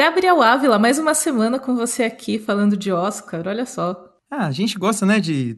Gabriel Ávila, mais uma semana com você aqui falando de Oscar, olha só. Ah, a gente gosta, né, de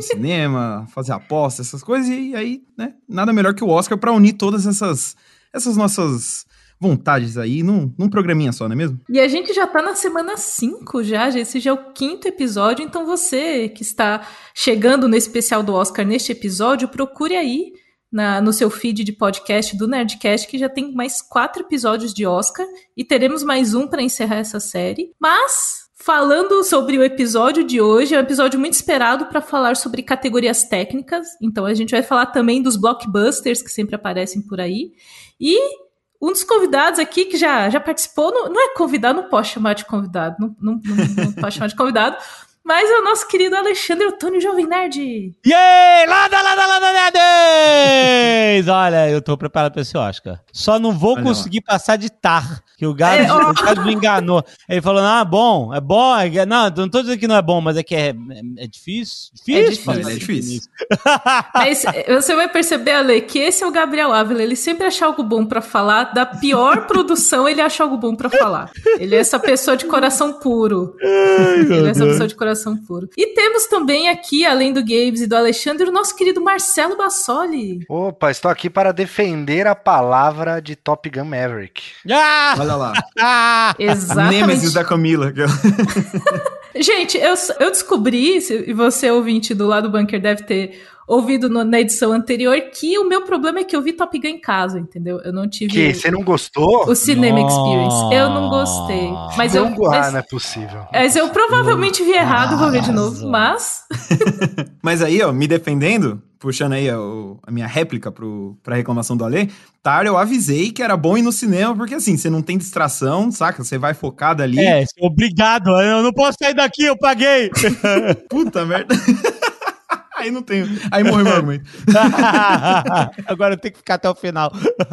cinema, fazer apostas, essas coisas, e aí, né, nada melhor que o Oscar para unir todas essas, essas nossas vontades aí num, num programinha só, não é mesmo? E a gente já tá na semana 5 já, esse já é o quinto episódio, então você que está chegando no especial do Oscar neste episódio, procure aí na, no seu feed de podcast do Nerdcast, que já tem mais quatro episódios de Oscar, e teremos mais um para encerrar essa série. Mas Falando sobre o episódio de hoje, é um episódio muito esperado para falar sobre categorias técnicas. Então a gente vai falar também dos blockbusters que sempre aparecem por aí. E um dos convidados aqui que já, já participou, não, não é convidado, não posso chamar de convidado, não, não, não, não posso chamar de convidado, mas é o nosso querido Alexandre Otônio Jovem Nerd. Yay! Lada, lada, lada, nerds! Olha, eu tô preparado pra esse Oscar. Só não vou Olha conseguir lá. passar de tar, que o Gabs, é, oh. o me enganou. Ele falou, ah, bom, é bom. É, não, não tô dizendo que não é bom, mas é que é, é, é difícil. Difícil? É difícil. É difícil. mas você vai perceber, Ale, que esse é o Gabriel Ávila. Ele sempre acha algo bom pra falar. Da pior produção, ele acha algo bom pra falar. Ele é essa pessoa de coração puro. Ai, ele é essa pessoa de coração coração puro. E temos também aqui, além do Games e do Alexandre, o nosso querido Marcelo Bassoli. Opa, estou aqui para defender a palavra de Top Gun Maverick. Ah! Olha lá. Ah! Exatamente. Nêmesis da Camila. Gente, eu, eu descobri, e você ouvinte do lado do bunker deve ter ouvido no, na edição anterior que o meu problema é que eu vi Top Gun em casa, entendeu? Eu não tive. Que? Você não gostou? O Cinema Nossa. Experience. Eu não gostei. Mas não, eu. Mas, não é possível. Mas eu provavelmente vi errado, vou ver de novo, mas. mas aí, ó, me defendendo, puxando aí a, a, minha réplica pro, pra reclamação do Alê, Tar, eu avisei que era bom ir no cinema, porque assim, você não tem distração, saca? Você vai focado ali. É, obrigado, eu não posso sair daqui, eu paguei. Puta merda. Aí não tenho. Aí morreu meu argumento. Agora eu tenho que ficar até o final.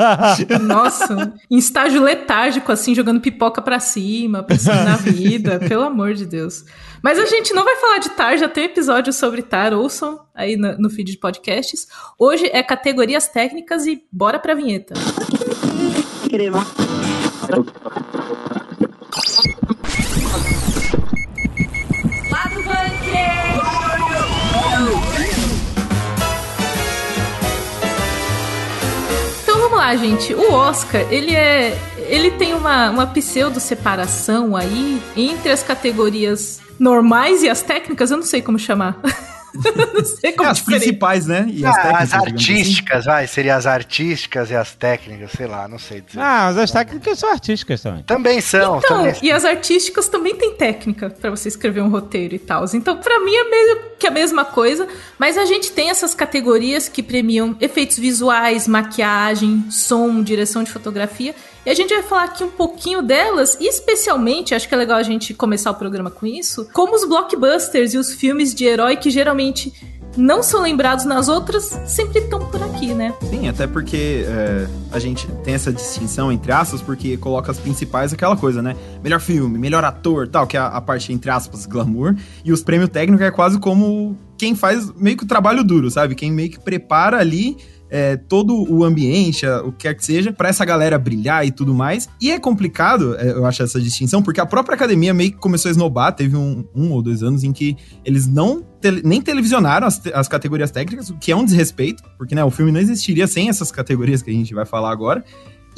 Nossa, em estágio letárgico, assim, jogando pipoca pra cima, pensando na vida, pelo amor de Deus. Mas a gente não vai falar de Tar, já tem episódio sobre Tar, ouçam aí no, no feed de podcasts. Hoje é categorias técnicas e bora pra vinheta. Crema. Lá, gente. O Oscar, ele é. Ele tem uma, uma pseudo-separação aí entre as categorias normais e as técnicas, eu não sei como chamar. não sei como é, As principais, né? E as, ah, as assim. artísticas, assim. vai. Seria as artísticas e as técnicas, sei lá, não sei dizer. Ah, mas as técnicas são artísticas também. Também são. Então, também e as artísticas também têm técnica para você escrever um roteiro e tal. Então, para mim é meio que a mesma coisa, mas a gente tem essas categorias que premiam efeitos visuais, maquiagem, som, direção de fotografia. E a gente vai falar aqui um pouquinho delas, e especialmente, acho que é legal a gente começar o programa com isso, como os blockbusters e os filmes de herói que geralmente não são lembrados nas outras, sempre estão por aqui, né? Sim, até porque é, a gente tem essa distinção entre aspas, porque coloca as principais aquela coisa, né? Melhor filme, melhor ator, tal, que é a, a parte entre aspas glamour, e os prêmios técnicos é quase como quem faz meio que o trabalho duro, sabe? Quem meio que prepara ali é, todo o ambiente, o que quer que seja, para essa galera brilhar e tudo mais. E é complicado, é, eu acho, essa distinção, porque a própria academia meio que começou a esnobar, teve um, um ou dois anos em que eles não te, nem televisionaram as, as categorias técnicas, o que é um desrespeito, porque né, o filme não existiria sem essas categorias que a gente vai falar agora.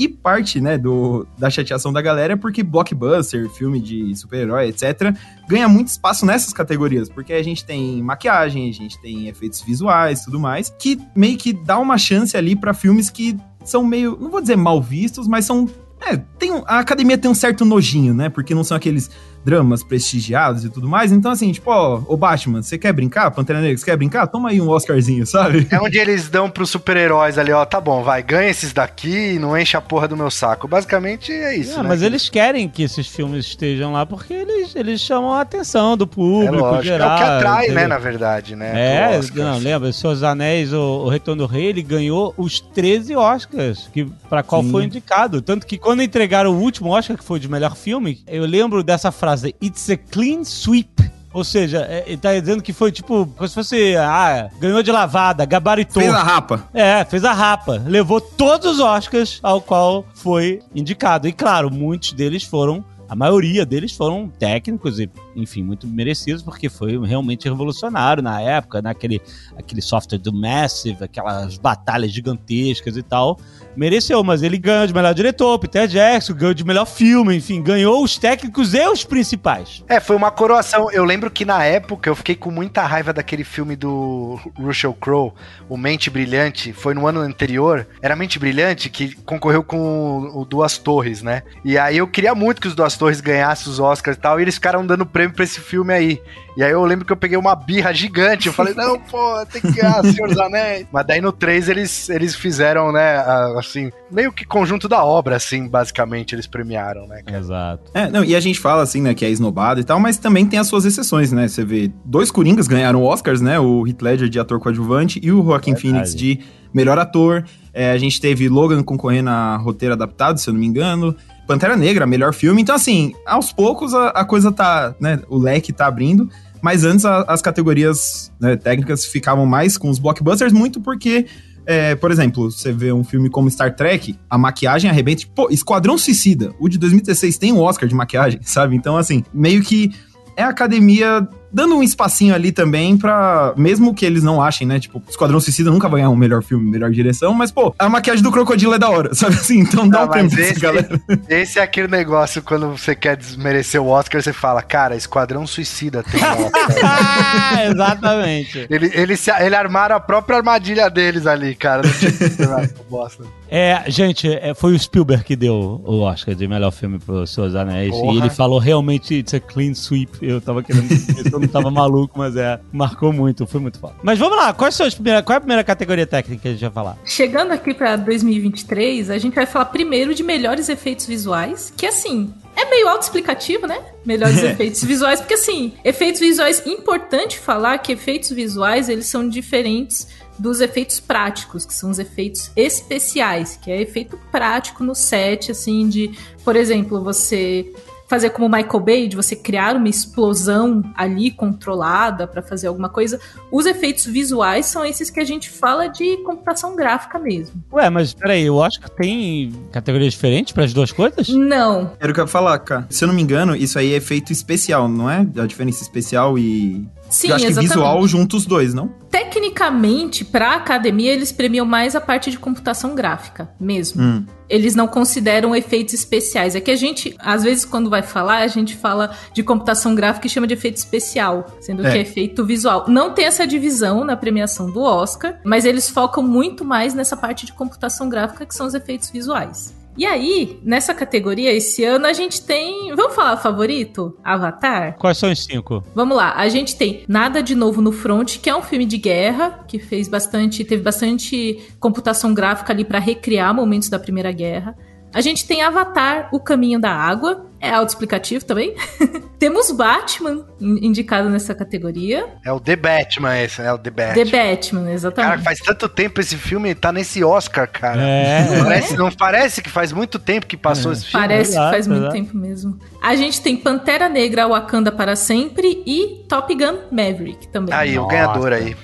E parte, né, do, da chateação da galera é porque blockbuster, filme de super-herói, etc., ganha muito espaço nessas categorias, porque a gente tem maquiagem, a gente tem efeitos visuais tudo mais, que meio que dá uma chance ali para filmes que são meio, não vou dizer mal vistos, mas são é, tem, a academia tem um certo nojinho, né? Porque não são aqueles dramas prestigiados e tudo mais. Então, assim, tipo, ó, ô Batman, você quer brincar? Pantera Negra, você quer brincar? Toma aí um Oscarzinho, sabe? É onde eles dão pros super-heróis ali, ó, tá bom, vai, ganha esses daqui e não enche a porra do meu saco. Basicamente é isso. Não, né? Mas eles querem que esses filmes estejam lá porque eles, eles chamam a atenção do público. É, lógico, geral, é o que atrai, né, na verdade, né? É, não, lembra, Seus Anéis, o, o Retorno do Rei, ele ganhou os 13 Oscars, que, pra qual Sim. foi indicado. Tanto que quando entregaram o último Oscar, que foi de melhor filme, eu lembro dessa frase, It's a clean sweep. Ou seja, é, ele tá dizendo que foi tipo, como se fosse, ah, ganhou de lavada, gabaritou. Fez a rapa. É, fez a rapa. Levou todos os Oscars ao qual foi indicado. E claro, muitos deles foram a maioria deles foram técnicos e, enfim, muito merecidos, porque foi realmente revolucionário na época, naquele né? aquele software do Massive, aquelas batalhas gigantescas e tal. Mereceu, mas ele ganhou de melhor diretor, Peter Jackson, ganhou de melhor filme, enfim, ganhou os técnicos e os principais. É, foi uma coroação. Eu lembro que na época eu fiquei com muita raiva daquele filme do Russell Crowe, O Mente Brilhante, foi no ano anterior. Era Mente Brilhante que concorreu com o Duas Torres, né? E aí eu queria muito que os Duas Torres ganhassem os Oscars e tal, e eles ficaram dando prêmio pra esse filme aí. E aí eu lembro que eu peguei uma birra gigante. Eu falei, não, pô, tem que ganhar Senhor dos Anéis. Mas daí no 3 eles, eles fizeram, né, assim, meio que conjunto da obra, assim, basicamente, eles premiaram, né? Cara? Exato. É, não, e a gente fala assim, né, que é esnobado e tal, mas também tem as suas exceções, né? Você vê, dois Coringas ganharam Oscars, né? O Heath Ledger de ator coadjuvante e o Joaquin Phoenix de melhor ator. É, a gente teve Logan concorrendo a roteiro adaptado, se eu não me engano. Pantera Negra, melhor filme. Então, assim, aos poucos a, a coisa tá, né? O leque tá abrindo. Mas antes a, as categorias né, técnicas ficavam mais com os blockbusters, muito porque, é, por exemplo, você vê um filme como Star Trek, a maquiagem arrebenta. Pô, Esquadrão Suicida, o de 2016 tem um Oscar de maquiagem, sabe? Então, assim, meio que é a academia dando um espacinho ali também pra. Mesmo que eles não achem, né? Tipo, Esquadrão Suicida nunca vai ganhar um melhor filme, melhor direção, mas, pô, a maquiagem do crocodilo é da hora, sabe assim? Então dá ah, um tempo esse, galera. Esse é aquele negócio, quando você quer desmerecer o Oscar, você fala, cara, Esquadrão Suicida tem Oscar. Exatamente. Ele, ele, se, ele armaram a própria armadilha deles ali, cara. Não tinha bosta. É, gente, é, foi o Spielberg que deu o Oscar de melhor filme pro Seus Anéis. Porra. E ele falou realmente, it's a clean sweep. Eu tava querendo não tava maluco, mas é, marcou muito, foi muito foda. Mas vamos lá, quais são as primeiras, qual é a primeira categoria técnica que a gente vai falar? Chegando aqui pra 2023, a gente vai falar primeiro de melhores efeitos visuais, que assim, é meio autoexplicativo, né? Melhores efeitos visuais, porque assim, efeitos visuais, importante falar que efeitos visuais, eles são diferentes dos efeitos práticos, que são os efeitos especiais, que é efeito prático no set, assim, de, por exemplo, você fazer como Michael Bay, de você criar uma explosão ali controlada para fazer alguma coisa. Os efeitos visuais são esses que a gente fala de computação gráfica mesmo. Ué, mas peraí, eu acho que tem categorias diferentes para as duas coisas? Não. Era o que eu ia falar, cara. Se eu não me engano, isso aí é efeito especial, não é? A diferença especial e Sim, eu acho exatamente. que visual junto os dois, não? Tecnicamente, para academia, eles premiam mais a parte de computação gráfica mesmo. Hum. Eles não consideram efeitos especiais. É que a gente, às vezes, quando vai falar, a gente fala de computação gráfica e chama de efeito especial, sendo é. que é efeito visual. Não tem essa divisão na premiação do Oscar, mas eles focam muito mais nessa parte de computação gráfica, que são os efeitos visuais. E aí, nessa categoria, esse ano a gente tem. Vamos falar favorito? Avatar? Quais são os cinco? Vamos lá. A gente tem Nada de Novo no Front, que é um filme de guerra, que fez bastante. teve bastante computação gráfica ali para recriar momentos da Primeira Guerra. A gente tem Avatar, O Caminho da Água, é autoexplicativo também. Temos Batman indicado nessa categoria. É o The Batman esse, é o The Batman. The Batman, exatamente. Cara, faz tanto tempo esse filme tá nesse Oscar, cara. É. Não, parece, não parece que faz muito tempo que passou é. esse filme? Parece que faz muito tempo mesmo. A gente tem Pantera Negra, Wakanda para sempre e Top Gun Maverick também. Aí, Nossa. o ganhador aí.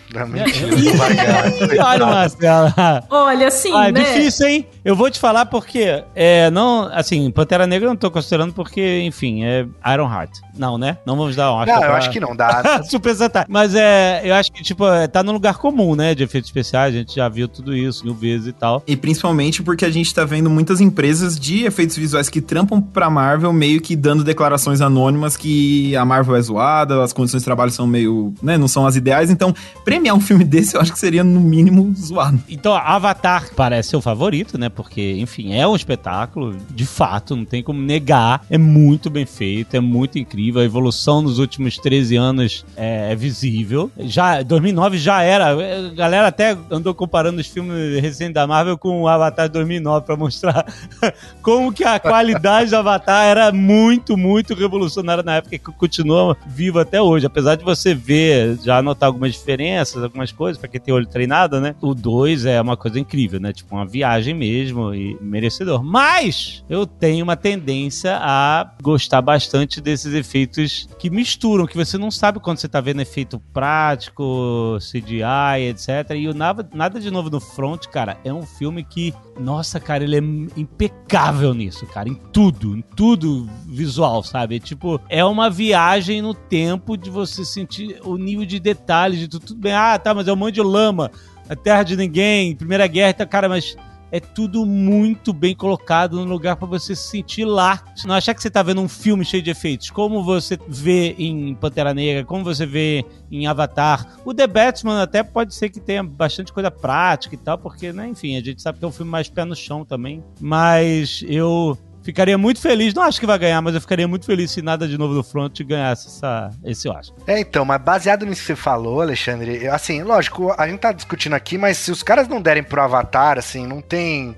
Olha, Marcela. Olha, assim, ah, é né? difícil, hein? Eu vou te falar porque, é, não, assim, Pantera Negra eu não tô considerando porque, enfim, é Iron Heart. Não, né? Não vamos dar um. Não, eu pra... acho que não dá. Super Sentai. Mas é, eu acho que, tipo, é, tá no lugar comum, né? De efeitos especiais, a gente já viu tudo isso mil vezes e tal. E principalmente porque a gente tá vendo muitas empresas de efeitos visuais que trampam pra Marvel meio que dando declarações anônimas que a Marvel é zoada, as condições de trabalho são meio, né? Não são as ideais. Então, premiar um filme desse eu acho que seria, no mínimo, zoado. Então, Avatar parece o favorito, né? Porque, enfim, é um espetáculo, de fato, não tem como negar. É muito bem feito, é muito incrível. A evolução nos últimos 13 anos é, é visível. Já 2009 já era. A galera até andou comparando os filmes recentes da Marvel com o Avatar 2009 para mostrar como que a qualidade do Avatar era muito, muito revolucionária na época que continua vivo até hoje. Apesar de você ver, já notar algumas diferenças, algumas coisas, para quem tem olho treinado, né? O 2 é uma coisa incrível, né? Tipo, uma viagem mesmo e merecedor. Mas eu tenho uma tendência a gostar bastante desses efeitos que misturam, que você não sabe quando você tá vendo efeito prático, CGI, etc. E o Nada, Nada de Novo no Front, cara, é um filme que, nossa, cara, ele é impecável nisso, cara, em tudo, em tudo visual, sabe? Tipo, é uma viagem no tempo de você sentir o nível de detalhes de tudo, tudo bem. Ah, tá, mas é um monte de lama, a terra de ninguém, Primeira Guerra, tá, cara, mas é tudo muito bem colocado no lugar para você se sentir lá. Não achar que você tá vendo um filme cheio de efeitos, como você vê em Pantera Negra, como você vê em Avatar. O The Batman até pode ser que tenha bastante coisa prática e tal, porque, né, enfim, a gente sabe que é um filme mais pé no chão também. Mas eu Ficaria muito feliz, não acho que vai ganhar, mas eu ficaria muito feliz se nada de novo do Front ganhasse essa, esse Oscar. É, então, mas baseado nisso que você falou, Alexandre, assim, lógico, a gente tá discutindo aqui, mas se os caras não derem pro Avatar, assim, não tem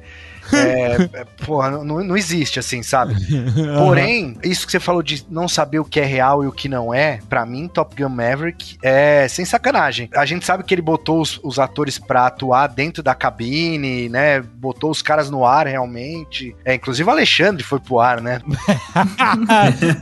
é, é, porra, não, não existe assim, sabe? Porém, isso que você falou de não saber o que é real e o que não é, para mim, Top Gun Maverick é sem sacanagem. A gente sabe que ele botou os, os atores pra atuar dentro da cabine, né? Botou os caras no ar realmente. É, inclusive o Alexandre foi pro ar, né?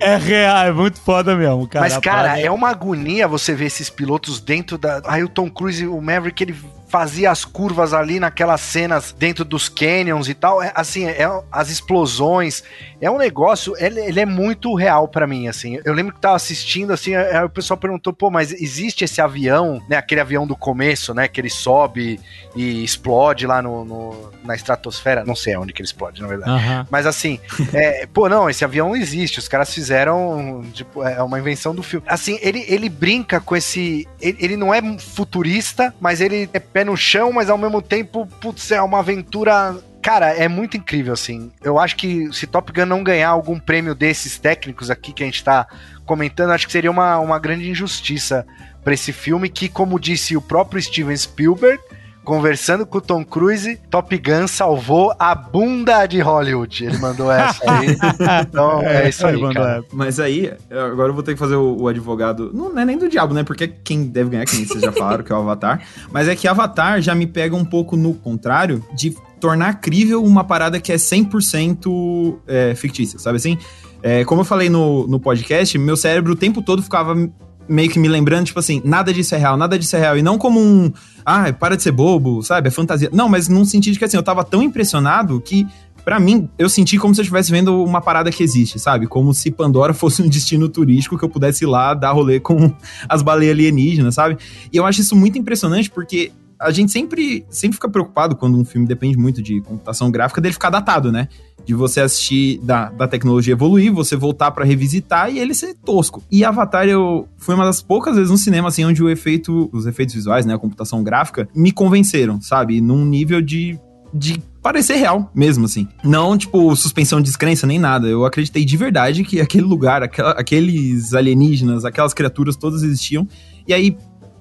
é, é real, é muito foda mesmo, cara. Mas, cara, é uma agonia você ver esses pilotos dentro da. Aí o Tom Cruise, o Maverick, ele fazia as curvas ali naquelas cenas dentro dos canyons e tal. É, assim, é, as explosões. É um negócio, ele, ele é muito real para mim, assim. Eu lembro que tava assistindo, assim, aí o pessoal perguntou, pô, mas existe esse avião, né? Aquele avião do começo, né? Que ele sobe e explode lá no, no na estratosfera. Não sei onde que ele explode, na verdade. Uhum. Mas assim, é, pô, não, esse avião existe. Os caras fizeram, tipo, é uma invenção do filme. Assim, ele, ele brinca com esse. Ele, ele não é futurista, mas ele é pé no chão, mas ao mesmo tempo, putz, é uma aventura Cara, é muito incrível, assim. Eu acho que se Top Gun não ganhar algum prêmio desses técnicos aqui que a gente tá comentando, acho que seria uma, uma grande injustiça para esse filme que, como disse o próprio Steven Spielberg, conversando com o Tom Cruise, Top Gun salvou a bunda de Hollywood. Ele mandou essa aí. então é, é isso aí, cara. Mas aí, agora eu vou ter que fazer o, o, advogado. Não é nem do diabo, né? Porque quem deve ganhar, quem vocês já falaram, que é o Avatar. Mas é que Avatar já me pega um pouco no contrário de tornar crível uma parada que é 100% é, fictícia, sabe assim? É, como eu falei no, no podcast, meu cérebro o tempo todo ficava meio que me lembrando, tipo assim, nada disso é real, nada disso é real. E não como um, ah, para de ser bobo, sabe? É fantasia. Não, mas num sentido que assim, eu tava tão impressionado que para mim, eu senti como se eu estivesse vendo uma parada que existe, sabe? Como se Pandora fosse um destino turístico que eu pudesse ir lá dar rolê com as baleias alienígenas, sabe? E eu acho isso muito impressionante porque a gente sempre, sempre fica preocupado quando um filme depende muito de computação gráfica dele ficar datado, né? De você assistir, da, da tecnologia evoluir, você voltar para revisitar e ele ser tosco. E Avatar, eu foi uma das poucas vezes no cinema, assim, onde o efeito, os efeitos visuais, né? A computação gráfica, me convenceram, sabe? Num nível de de parecer real mesmo, assim. Não, tipo, suspensão de descrença nem nada. Eu acreditei de verdade que aquele lugar, aquela, aqueles alienígenas, aquelas criaturas todas existiam. E aí,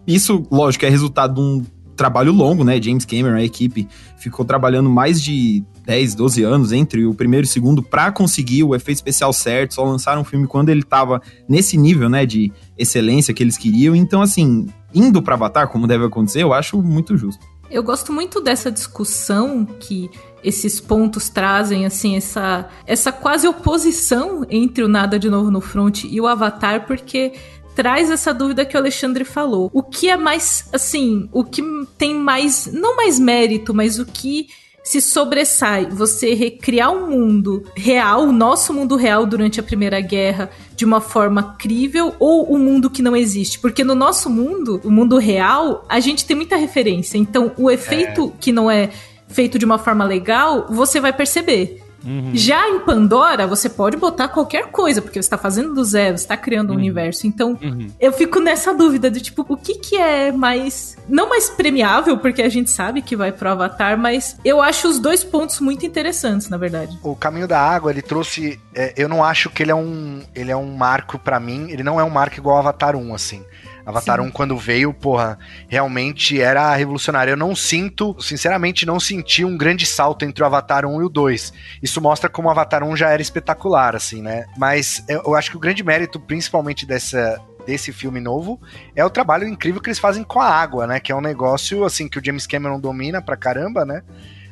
isso, lógico, é resultado de um trabalho longo, né? James Cameron, a equipe, ficou trabalhando mais de 10, 12 anos entre o primeiro e o segundo para conseguir o efeito especial certo. Só lançaram um filme quando ele tava nesse nível, né, de excelência que eles queriam. Então, assim, indo para Avatar, como deve acontecer, eu acho muito justo. Eu gosto muito dessa discussão que esses pontos trazem, assim, essa, essa quase oposição entre o Nada de Novo no Front e o Avatar, porque traz essa dúvida que o Alexandre falou. O que é mais, assim, o que tem mais, não mais mérito, mas o que se sobressai você recriar um mundo real, o nosso mundo real durante a Primeira Guerra, de uma forma crível, ou o um mundo que não existe? Porque no nosso mundo, o mundo real, a gente tem muita referência. Então, o efeito é. que não é feito de uma forma legal, você vai perceber. Uhum. Já em Pandora, você pode botar qualquer coisa, porque você está fazendo do zero, você está criando um uhum. universo. Então, uhum. eu fico nessa dúvida de tipo, o que que é mais. Não mais premiável, porque a gente sabe que vai pro Avatar, mas eu acho os dois pontos muito interessantes, na verdade. O Caminho da Água, ele trouxe. É, eu não acho que ele é um. Ele é um marco para mim. Ele não é um marco igual ao Avatar 1, assim. Avatar Sim. 1, quando veio, porra, realmente era revolucionário. Eu não sinto, sinceramente, não senti um grande salto entre o Avatar 1 e o 2. Isso mostra como o Avatar 1 já era espetacular, assim, né? Mas eu acho que o grande mérito, principalmente dessa, desse filme novo é o trabalho incrível que eles fazem com a água, né? Que é um negócio assim que o James Cameron domina pra caramba, né?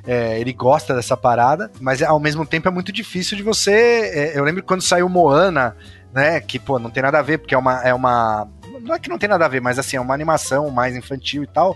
É, ele gosta dessa parada, mas ao mesmo tempo é muito difícil de você. É, eu lembro quando saiu Moana, né? Que, pô, não tem nada a ver, porque é uma. É uma não é que não tem nada a ver, mas assim, é uma animação mais infantil e tal.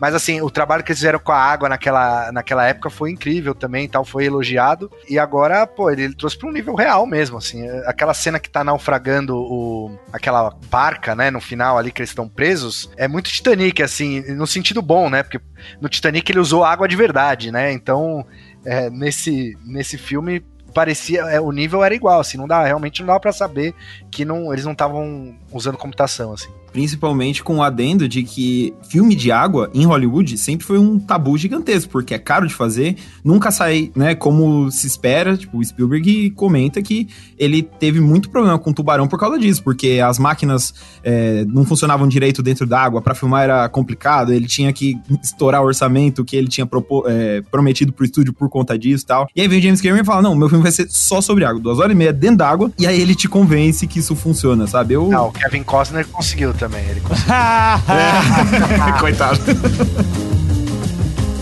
Mas assim, o trabalho que eles fizeram com a água naquela, naquela época foi incrível também, tal, foi elogiado. E agora, pô, ele, ele trouxe para um nível real mesmo, assim. Aquela cena que tá naufragando o, aquela barca, né, no final ali que eles estão presos, é muito Titanic, assim, no sentido bom, né? Porque no Titanic ele usou água de verdade, né? Então, é, nesse, nesse filme parecia é, o nível era igual assim não dá realmente não dá para saber que não eles não estavam usando computação assim Principalmente com o adendo de que filme de água em Hollywood sempre foi um tabu gigantesco, porque é caro de fazer, nunca sai, né, como se espera. Tipo, o Spielberg comenta que ele teve muito problema com tubarão por causa disso, porque as máquinas é, não funcionavam direito dentro da água, para filmar era complicado, ele tinha que estourar o orçamento que ele tinha é, prometido pro estúdio por conta disso e tal. E aí vem o James Cameron e fala: Não, meu filme vai ser só sobre água, duas horas e meia dentro d'água, e aí ele te convence que isso funciona, sabe? Eu... Não, o Kevin Costner conseguiu também. Ele conseguiu. Coitado.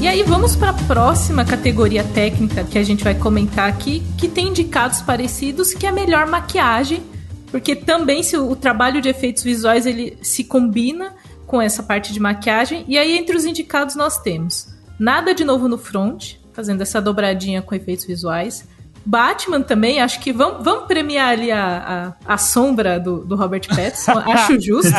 E aí vamos para a próxima categoria técnica que a gente vai comentar aqui, que tem indicados parecidos, que é a melhor maquiagem, porque também se o, o trabalho de efeitos visuais ele se combina com essa parte de maquiagem. E aí entre os indicados nós temos Nada de novo no front, fazendo essa dobradinha com efeitos visuais. Batman também, acho que vamos, vamos premiar ali a, a, a sombra do, do Robert Pattinson, acho justo.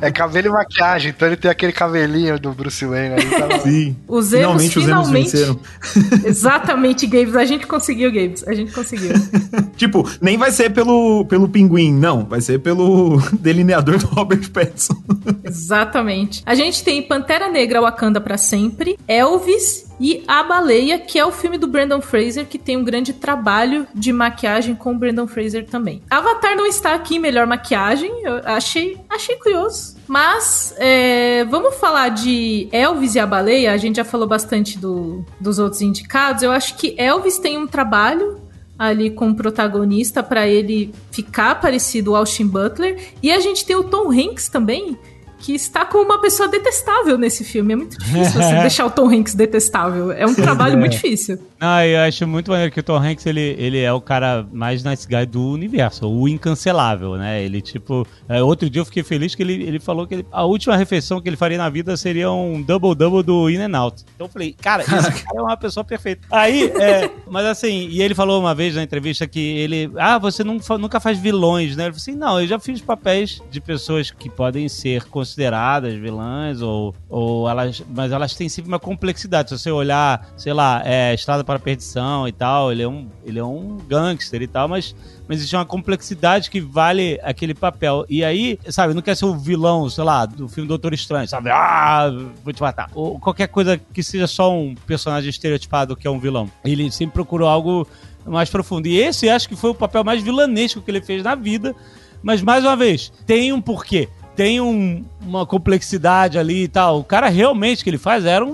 É cabelo e maquiagem, então ele tem aquele cabelinho do Bruce Wayne aí. Tá Sim. Os erros finalmente, finalmente os erros Exatamente, Gabes, a gente conseguiu, Gabes, a gente conseguiu. tipo, nem vai ser pelo, pelo pinguim, não, vai ser pelo delineador do Robert Pattinson. Exatamente. A gente tem Pantera Negra Wakanda para sempre, Elvis e A Baleia, que é o filme do Brandon Fraser, que tem um grande trabalho de maquiagem com o Brandon Fraser também. Avatar não está aqui melhor maquiagem, eu achei, achei curioso. Mas é, vamos falar de Elvis e a Baleia. A gente já falou bastante do, dos outros indicados. Eu acho que Elvis tem um trabalho ali com o protagonista para ele ficar parecido ao Austin Butler. E a gente tem o Tom Hanks também, que está com uma pessoa detestável nesse filme. É muito difícil você deixar o Tom Hanks detestável. É um trabalho muito difícil. Não, eu acho muito maneiro que o Tom Hanks, ele, ele é o cara mais nice guy do universo, o incancelável, né? Ele, tipo... É, outro dia eu fiquei feliz que ele, ele falou que ele, a última refeição que ele faria na vida seria um double-double do In and Out. Então eu falei, cara, esse cara é uma pessoa perfeita. Aí, é, mas assim, e ele falou uma vez na entrevista que ele... Ah, você não, nunca faz vilões, né? Ele falou assim, não, eu já fiz papéis de pessoas que podem ser consideradas consideradas vilãs, ou, ou elas. Mas elas têm sempre uma complexidade. Se você olhar, sei lá, é, Estrada para a Perdição e tal, ele é um, ele é um gangster e tal, mas, mas existe uma complexidade que vale aquele papel. E aí, sabe, não quer ser o vilão, sei lá, do filme Doutor Estranho, sabe? Ah, vou te matar. Ou qualquer coisa que seja só um personagem estereotipado que é um vilão. Ele sempre procurou algo mais profundo. E esse acho que foi o papel mais vilanesco que ele fez na vida. Mas, mais uma vez, tem um porquê tem um, uma complexidade ali e tal. O cara realmente que ele faz era um,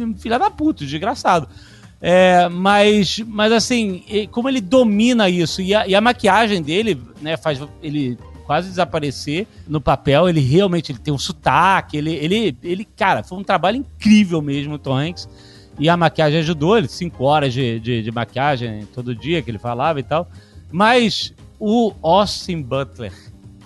um filho da puta, desgraçado. É, mas, mas assim, como ele domina isso e a, e a, maquiagem dele, né, faz ele quase desaparecer no papel. Ele realmente ele tem um sotaque, ele, ele, ele, cara, foi um trabalho incrível mesmo, Tom Hanks. E a maquiagem ajudou, ele, cinco horas de, de, de maquiagem todo dia que ele falava e tal. Mas o Austin Butler,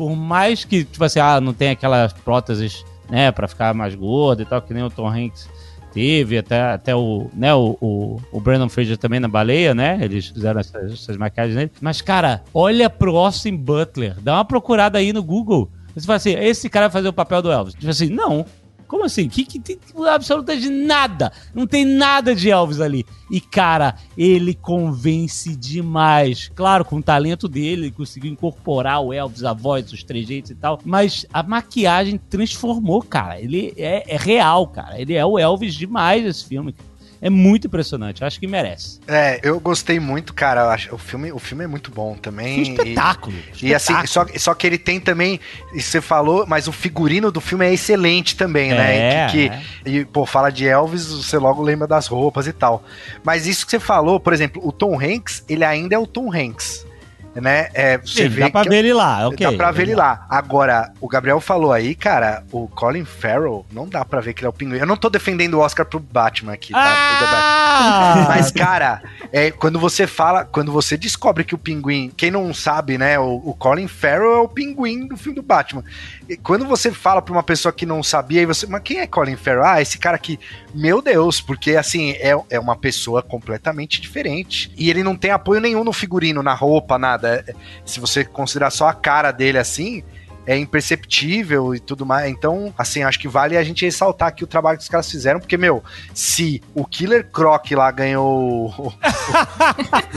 por mais que, tipo assim, ah, não tem aquelas próteses, né, pra ficar mais gordo e tal, que nem o Tom Hanks teve, até, até o, né, o, o, o Brandon Fraser também na baleia, né? Eles fizeram essas, essas maquiagens nele. Mas, cara, olha pro Austin Butler. Dá uma procurada aí no Google. Você fala assim, esse cara vai fazer o papel do Elvis. Tipo assim, não. Como assim? Que, que tem absolutamente nada. Não tem nada de Elvis ali. E, cara, ele convence demais. Claro, com o talento dele, ele conseguiu incorporar o Elvis, a voz, os trejeitos e tal. Mas a maquiagem transformou, cara. Ele é, é real, cara. Ele é o Elvis demais esse filme. É muito impressionante, acho que merece. É, eu gostei muito, cara. Acho, o, filme, o filme é muito bom também. Um espetáculo. E, espetáculo. e assim, só, só que ele tem também, você falou, mas o figurino do filme é excelente também, né? é, né? Que, que, é. E, pô, fala de Elvis, você logo lembra das roupas e tal. Mas isso que você falou, por exemplo, o Tom Hanks, ele ainda é o Tom Hanks. Né? É, você Sim, vê dá pra ver ele lá, ok. Dá pra ver ele lá. Agora, o Gabriel falou aí, cara, o Colin Farrell, não dá pra ver que ele é o pinguim. Eu não tô defendendo o Oscar pro Batman aqui, tá? Ah! Mas, cara, é, quando você fala, quando você descobre que o pinguim, quem não sabe, né, o, o Colin Farrell é o pinguim do filme do Batman. E quando você fala pra uma pessoa que não sabia, e você, mas quem é Colin Farrell? Ah, esse cara aqui, meu Deus, porque assim, é, é uma pessoa completamente diferente. E ele não tem apoio nenhum no figurino, na roupa, nada. É- Se você considerar só a cara dele assim, é imperceptível e tudo mais. Então, assim, acho que vale a gente ressaltar aqui o trabalho que os caras fizeram, porque, meu, se o Killer Croc lá ganhou o,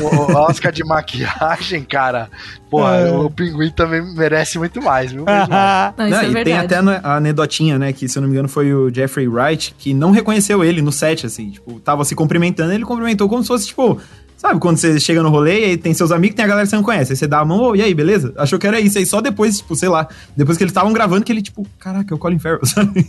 o- o Oscar de maquiagem, cara, porra, É. o pinguim também merece muito mais, viu? Muito mais. Não, isso Não, é e tem verdade. até a a anedotinha, né? Que, se eu não me engano, foi o Jeffrey Wright que não reconheceu ele no set, assim. Tipo, tava se cumprimentando, ele cumprimentou como se fosse, tipo. Sabe quando você chega no rolê e aí tem seus amigos, tem a galera que você não conhece. Aí você dá a mão, ô, e aí, beleza? Achou que era isso. Aí só depois, tipo, sei lá, depois que eles estavam gravando, que ele, tipo, caraca, é o Colin Farrell, sabe?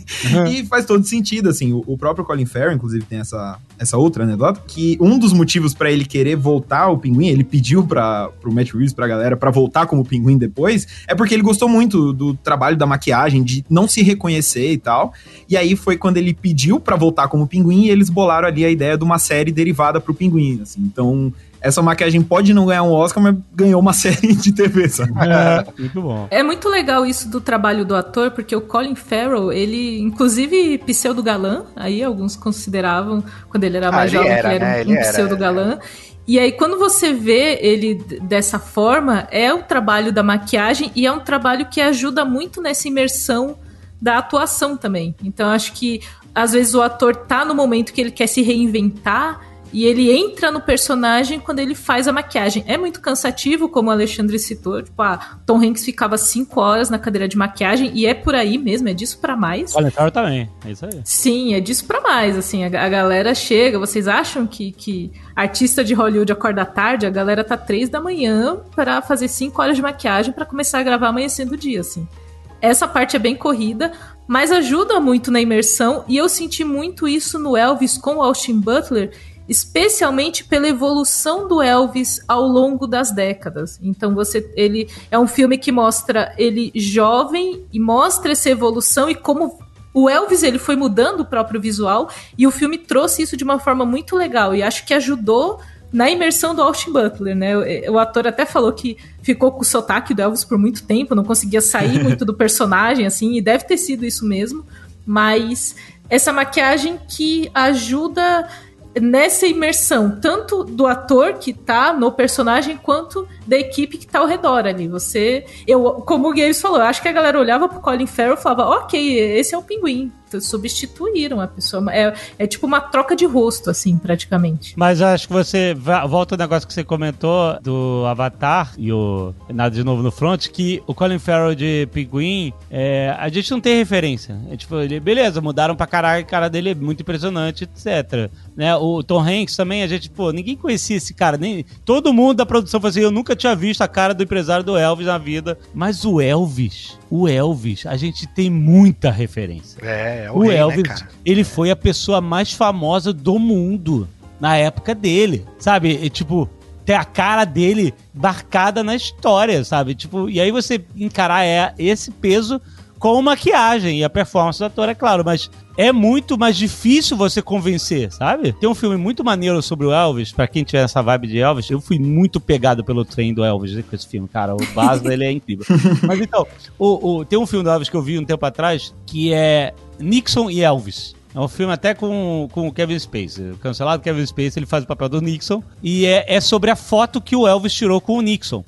E faz todo sentido, assim. O, o próprio Colin Farrell, inclusive, tem essa, essa outra anedota, que um dos motivos pra ele querer voltar ao Pinguim, ele pediu pra, pro Matt Reeves, pra galera, pra voltar como Pinguim depois, é porque ele gostou muito do trabalho da maquiagem, de não se reconhecer e tal. E aí foi quando ele pediu pra voltar como Pinguim e eles bolaram ali a ideia de uma série derivada pro Pinguim, assim. Então, essa maquiagem pode não ganhar um Oscar, mas ganhou uma série de TV, sabe? É, muito bom. É muito legal isso do trabalho do ator, porque o Colin Farrell, ele, inclusive, pseudo-galã, aí alguns consideravam, quando ele era Ah, mais ele jovem, era, que ele era né? um, Ele pseudo-galã. E aí, quando você vê ele dessa forma, é o trabalho da maquiagem e é um trabalho que ajuda muito nessa imersão da atuação também. Então, acho que às vezes o ator tá no momento que ele quer se reinventar e ele entra no personagem quando ele faz a maquiagem. É muito cansativo, como o Alexandre citou. Tipo, ah, Tom Hanks ficava cinco horas na cadeira de maquiagem e é por aí mesmo, é disso pra mais. Farrell também, é isso aí. Sim, é disso pra mais, assim, a, a galera chega, vocês acham que, que artista de Hollywood acorda tarde? A galera tá três da manhã para fazer cinco horas de maquiagem pra começar a gravar amanhecendo o dia, assim. Essa parte é bem corrida, mas ajuda muito na imersão, e eu senti muito isso no Elvis com o Austin Butler, especialmente pela evolução do Elvis ao longo das décadas. Então você ele é um filme que mostra ele jovem e mostra essa evolução e como o Elvis ele foi mudando o próprio visual e o filme trouxe isso de uma forma muito legal e acho que ajudou na imersão do Austin Butler, né? O, o ator até falou que ficou com o sotaque do Elvis por muito tempo, não conseguia sair muito do personagem, assim, e deve ter sido isso mesmo. Mas essa maquiagem que ajuda nessa imersão, tanto do ator que tá no personagem, quanto da equipe que tá ao redor ali. Você, eu, como o Games falou, acho que a galera olhava pro Colin Farrell e falava, ok, esse é o pinguim. Então, substituíram a pessoa. É, é tipo uma troca de rosto, assim, praticamente. Mas acho que você volta ao negócio que você comentou do Avatar e o Nada de Novo no Front, que o Colin Farrell de Pinguim, é, a gente não tem referência. É tipo, ele, beleza, mudaram pra caralho, a cara dele é muito impressionante, etc. Né? O Tom Hanks também, a gente, pô, ninguém conhecia esse cara, nem todo mundo da produção falou assim, eu nunca tinha visto a cara do empresário do Elvis na vida. Mas o Elvis, o Elvis, a gente tem muita referência. É, é o, O rei, Elvis, né, ele foi a pessoa mais famosa do mundo na época dele, sabe? E, tipo, ter a cara dele marcada na história, sabe? Tipo, e aí você encarar é, esse peso com maquiagem e a performance do ator, é claro, mas é muito mais difícil você convencer, sabe? Tem um filme muito maneiro sobre o Elvis, pra quem tiver essa vibe de Elvis, eu fui muito pegado pelo trem do Elvis com esse filme, cara. O base dele é incrível. Mas então, o, o- tem um filme do Elvis que eu vi um tempo atrás que é Nixon e Elvis. É um filme até com, com o Kevin Spacey. O cancelado Kevin Spacey, ele faz o papel do Nixon. E é, é sobre a foto que o Elvis tirou com o Nixon.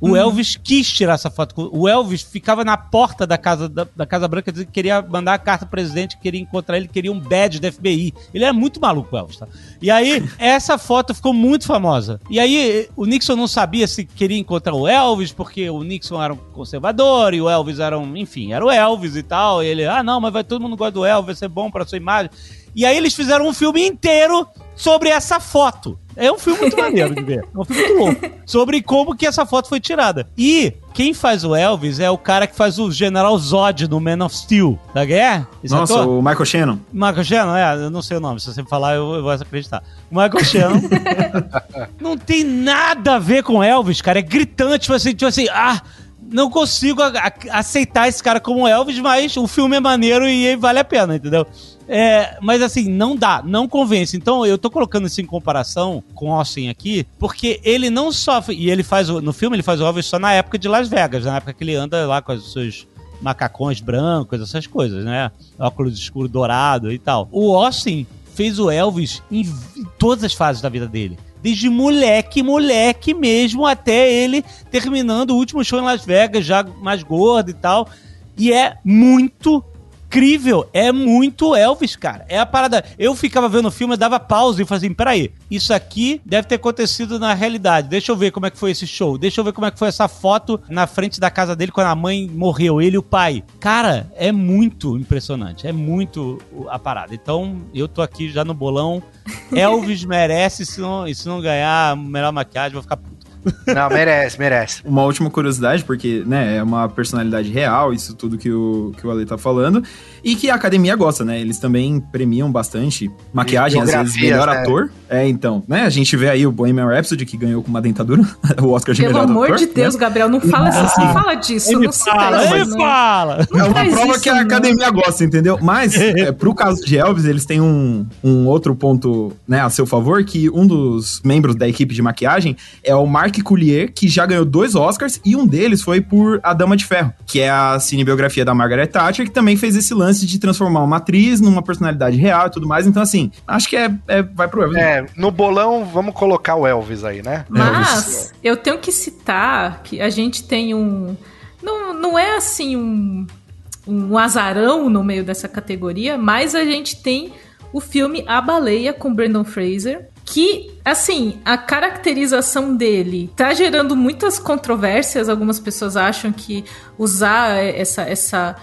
O Elvis quis tirar essa foto. O Elvis ficava na porta da Casa, da, da casa Branca dizendo que queria mandar a carta pro presidente, queria encontrar ele, queria um badge da FBI. Ele era muito maluco, o Elvis, tá? E aí, essa foto ficou muito famosa. E aí, o Nixon não sabia se queria encontrar o Elvis, porque o Nixon era um conservador e o Elvis era um, enfim, era o Elvis e tal. E ele, ah, não, mas vai todo mundo gosta do Elvis, vai ser bom pra sua imagem. E aí eles fizeram um filme inteiro sobre essa foto. É um filme muito maneiro de ver. É um filme muito louco. Sobre como que essa foto foi tirada. E quem faz o Elvis é o cara que faz o General Zod no Man of Steel. Da guerra? Esse Nossa, ator? o Michael Shannon. Michael Shannon, é, eu não sei o nome. Se você falar, eu, eu vou acreditar. O Michael Shannon. não tem nada a ver com Elvis, cara. É gritante, tipo assim, tipo assim, ah não consigo aceitar esse cara como Elvis, mas o filme é maneiro e vale a pena, entendeu? É, mas assim, não dá, não convence. Então eu tô colocando isso em comparação com Austin aqui, porque ele não sofre. E ele faz. No filme, ele faz o Elvis só na época de Las Vegas, na época que ele anda lá com os seus macacões brancos, essas coisas, né? Óculos escuro dourado e tal. O Austin fez o Elvis em todas as fases da vida dele desde moleque, moleque mesmo, até ele terminando o último show em Las Vegas, já mais gordo e tal. E é muito incrível. É muito Elvis, cara. É a parada. Eu ficava vendo o filme, eu dava pausa e fazia assim: peraí, isso aqui deve ter acontecido na realidade. Deixa eu ver como é que foi esse show. Deixa eu ver como é que foi essa foto na frente da casa dele quando a mãe morreu, ele e o pai. Cara, é muito impressionante. É muito a parada. Então, eu tô aqui já no bolão. Elvis merece, se não, se não ganhar melhor maquiagem, vou ficar puto. Não, merece, merece. Uma última curiosidade, porque, né, é uma personalidade real, isso tudo que o, que o Ale tá falando, e que a academia gosta, né? Eles também premiam bastante maquiagem, às vezes, melhor né? ator. É, então, né? A gente vê aí o Bohemian Rhapsody, que ganhou com uma dentadura, o Oscar de Pelo melhor amor ator, de Deus, né? Gabriel, não fala, assim, não fala disso. Ele não fala, ele não. fala. Não é uma prova isso, que a não. academia gosta, entendeu? Mas, é, pro caso de Elvis, eles têm um, um outro ponto, né, a seu favor, que um dos membros da equipe de maquiagem é o Mark Coulier, que já ganhou dois Oscars e um deles foi por A Dama de Ferro, que é a cinebiografia da Margaret Thatcher, que também fez esse lance de transformar uma atriz numa personalidade real e tudo mais. Então, assim, acho que é, é vai pro Elvis. É, no bolão, vamos colocar o Elvis aí, né? Mas Elvis. eu tenho que citar que a gente tem um. Não, não é assim um, um azarão no meio dessa categoria, mas a gente tem o filme A Baleia com Brandon Fraser, que, assim, a caracterização dele tá gerando muitas controvérsias. Algumas pessoas acham que usar essa, essa,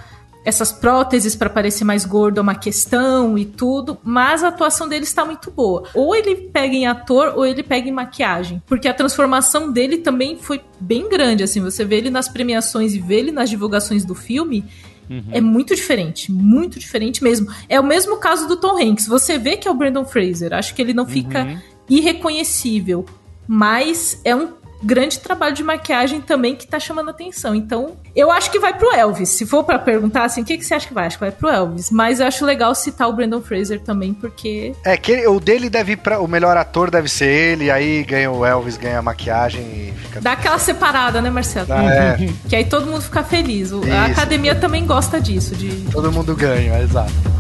essas próteses para parecer mais gordo é uma questão e tudo, mas a atuação dele está muito boa. Ou ele pega em ator ou ele pega em maquiagem, porque a transformação dele também foi bem grande. Assim, você vê ele nas premiações e vê ele nas divulgações do filme Uhum. É muito diferente, muito diferente mesmo. É o mesmo caso do Tom Hanks. Você vê que é o Brandon Fraser. Acho que ele não fica uhum. irreconhecível, mas é um grande trabalho de maquiagem também que tá chamando atenção. Então, eu acho que vai pro Elvis. Se for para perguntar assim, o que, que você acha que vai? Acho que vai pro Elvis. Mas eu acho legal citar o Brandon Fraser também, porque. É, que ele, o dele deve ir pra. O melhor ator deve ser ele, aí ganha o Elvis, ganha a maquiagem e fica. Dá aquela separada, né, Marcelo? Ah, é. Que aí todo mundo fica feliz. Isso. A academia também gosta disso. De... Todo mundo ganha, exato.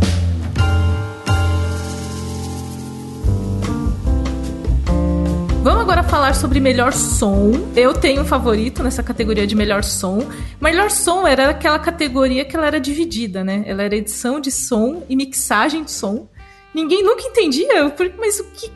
Vamos agora falar sobre melhor som. Eu tenho um favorito nessa categoria de melhor som. Melhor som era aquela categoria que ela era dividida, né? Ela era edição de som e mixagem de som. Ninguém nunca entendia, mas o que,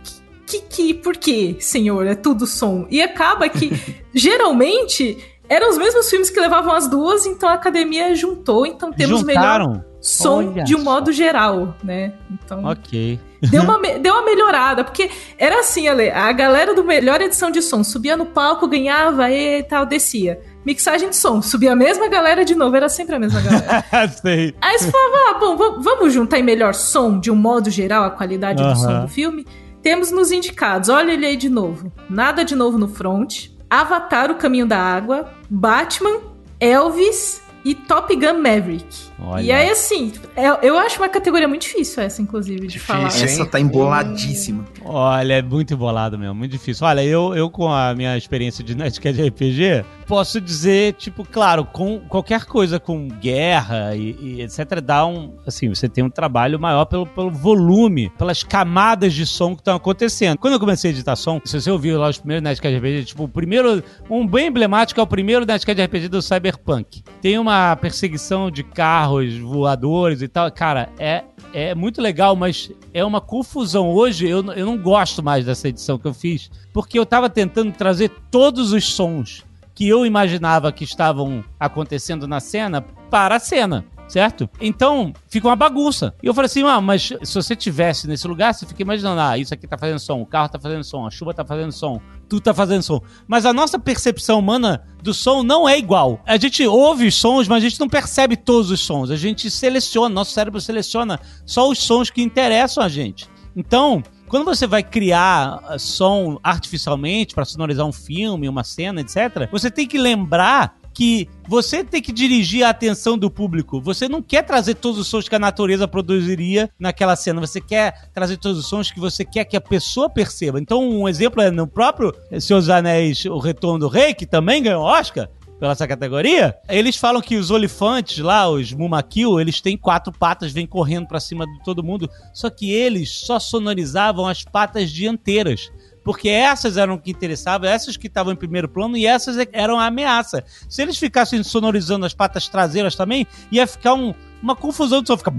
que, que por que, senhor? É tudo som. E acaba que, geralmente, eram os mesmos filmes que levavam as duas, então a academia juntou, então temos Juntaram. melhor som Olha de um modo geral, né? Então. Ok. Deu uma, deu uma melhorada, porque era assim, Ale, a galera do melhor edição de som subia no palco, ganhava e tal, descia. Mixagem de som, subia a mesma galera de novo, era sempre a mesma galera. Sei. Aí você falava, ah, bom, vamos juntar em melhor som, de um modo geral, a qualidade do som do filme. Temos nos indicados, olha ele aí de novo. Nada de novo no front. Avatar, O Caminho da Água. Batman, Elvis e Top Gun Maverick. Olha. E aí, assim, é, eu acho uma categoria muito difícil essa, inclusive, de difícil, falar. Essa tá emboladíssima. Olha, é muito embolado mesmo, muito difícil. Olha, eu, eu com a minha experiência de Nerdcast RPG, posso dizer, tipo, claro, com qualquer coisa com guerra e, e, etc, dá um, assim, você tem um trabalho maior pelo, pelo volume, pelas camadas de som que estão acontecendo. Quando eu comecei a editar som, se você ouviu lá os primeiros Nerdcast RPG, tipo, o primeiro, um bem emblemático é o primeiro Nerdcast RPG do Cyberpunk. Tem uma perseguição de carro carros voadores e tal. Cara, é, é muito legal, mas é uma confusão. Hoje eu, eu não gosto mais dessa edição que eu fiz, porque eu tava tentando trazer todos os sons que eu imaginava que estavam acontecendo na cena para a cena. Certo? Então, fica uma bagunça. E eu falei assim, ah, mas se você tivesse nesse lugar, você fica imaginando, ah, isso aqui tá fazendo som, o carro tá fazendo som, a chuva tá fazendo som, tudo tá fazendo som. Mas a nossa percepção humana do som não é igual. A gente ouve os sons, mas a gente não percebe todos os sons. A gente seleciona, nosso cérebro seleciona só os sons que interessam a gente. Então, quando você vai criar ah, som artificialmente para sonorizar um filme, uma cena, etc., você tem que lembrar que você tem que dirigir a atenção do público. Você não quer trazer todos os sons que a natureza produziria naquela cena. Você quer trazer todos os sons que você quer que a pessoa perceba. Então, um exemplo é no próprio dos Anéis, O Retorno do Rei, que também ganhou Oscar pela essa categoria, eles falam que os olifantes lá, os Mumakil, eles têm quatro patas, vêm correndo para cima de todo mundo, só que eles só sonorizavam as patas dianteiras porque essas eram que interessavam, essas que estavam em primeiro plano e essas é eram a ameaça. Se eles ficassem sonorizando as patas traseiras também, ia ficar um, uma confusão de som, ficar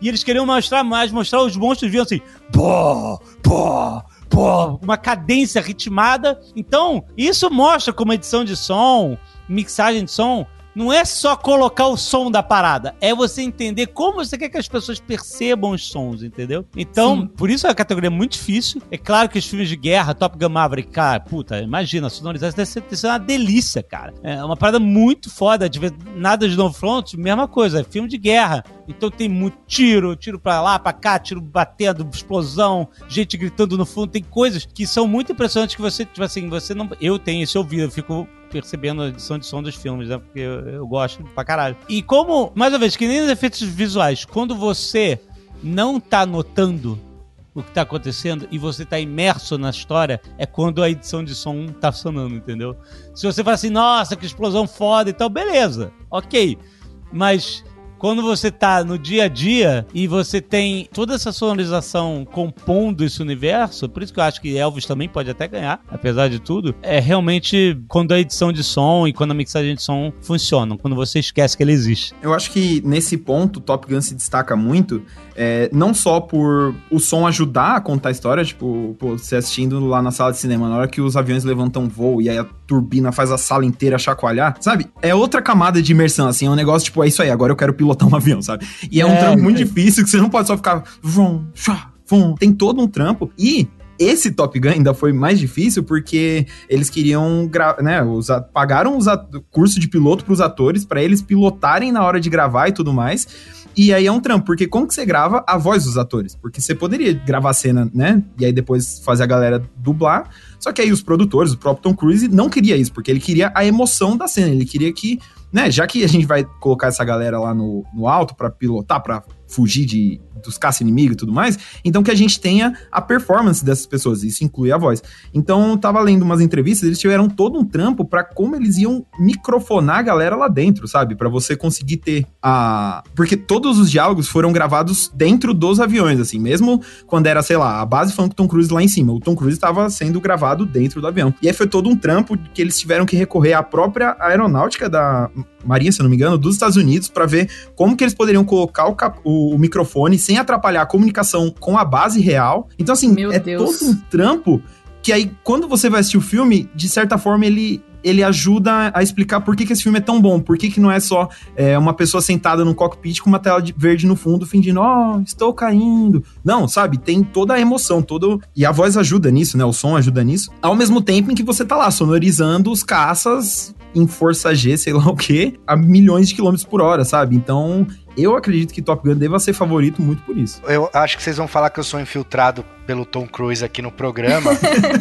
e eles queriam mostrar mais, mostrar os monstros viam assim, pô, pô, pô, uma cadência ritmada. Então, isso mostra como edição de som, mixagem de som não é só colocar o som da parada, é você entender como você quer que as pessoas percebam os sons, entendeu? Então, Sim. por isso a categoria é muito difícil. É claro que os filmes de guerra, Top Gun Maverick, cara, puta, imagina, sonorizar deve ser, deve ser uma delícia, cara. É uma parada muito foda, de ver nada de novo front, mesma coisa, é filme de guerra. Então tem muito tiro, tiro pra lá, pra cá, tiro batendo, explosão, gente gritando no fundo. Tem coisas que são muito impressionantes que você, tipo assim, você não. Eu tenho esse ouvido, eu fico percebendo a edição de som dos filmes, né? Porque eu, eu gosto pra caralho. E como, mais uma vez, que nem os efeitos visuais, quando você não tá notando o que tá acontecendo e você tá imerso na história, é quando a edição de som tá sonando, entendeu? Se você fala assim, nossa, que explosão foda e tal, beleza, ok. Mas quando você tá no dia a dia e você tem toda essa sonorização compondo esse universo, por isso que eu acho que Elvis também pode até ganhar, apesar de tudo, é realmente quando a edição de som e quando a mixagem de som funcionam, quando você esquece que ele existe. Eu acho que nesse ponto Top Gun se destaca muito, é, não só por o som ajudar a contar a história, tipo, pô, você assistindo lá na sala de cinema, na hora que os aviões levantam voo e aí a turbina faz a sala inteira chacoalhar, sabe? É outra camada de imersão, assim, é um negócio tipo, é isso aí, agora eu quero pilotar um avião, sabe? E é, é um trampo muito difícil que você não pode só ficar. Vum, chá. Tem todo um trampo. E esse Top Gun ainda foi mais difícil porque eles queriam, né, os, pagaram os curso de piloto para os atores para eles pilotarem na hora de gravar e tudo mais. E aí é um trampo, porque como que você grava a voz dos atores? Porque você poderia gravar a cena, né? E aí depois fazer a galera dublar. Só que aí os produtores, o próprio Tom Cruise, não queria isso, porque ele queria a emoção da cena. Ele queria que né, já que a gente vai colocar essa galera lá no, no alto para pilotar, para fugir de, dos caça-inimigo e tudo mais, então que a gente tenha a performance dessas pessoas, isso inclui a voz. Então, eu tava lendo umas entrevistas, eles tiveram todo um trampo para como eles iam microfonar a galera lá dentro, sabe? para você conseguir ter a... Porque todos os diálogos foram gravados dentro dos aviões, assim, mesmo quando era, sei lá, a base falando com o Tom Cruise lá em cima, o Tom Cruise estava sendo gravado dentro do avião. E aí foi todo um trampo que eles tiveram que recorrer à própria aeronáutica da Marinha, se não me engano, dos Estados Unidos para ver como que eles poderiam colocar o, cap, o, o, microfone sem atrapalhar a comunicação com a base real. Então, assim, Meu é Deus. todo um trampo que aí, quando você vai assistir o filme, de certa forma, ele, ele ajuda a explicar por que, que esse filme é tão bom, por que, que não é só é, uma pessoa sentada no cockpit com uma tela de verde no fundo, fingindo, ó, oh, estou caindo. Não, sabe? Tem toda a emoção, todo. E a voz ajuda nisso, né? O som ajuda nisso. Ao mesmo tempo em que você tá lá sonorizando os caças em força G, sei lá o quê, a milhões de quilômetros por hora, sabe? Então, eu acredito que Top Gun deva ser favorito muito por isso. Eu acho que vocês vão falar que eu sou infiltrado pelo Tom Cruise aqui no programa.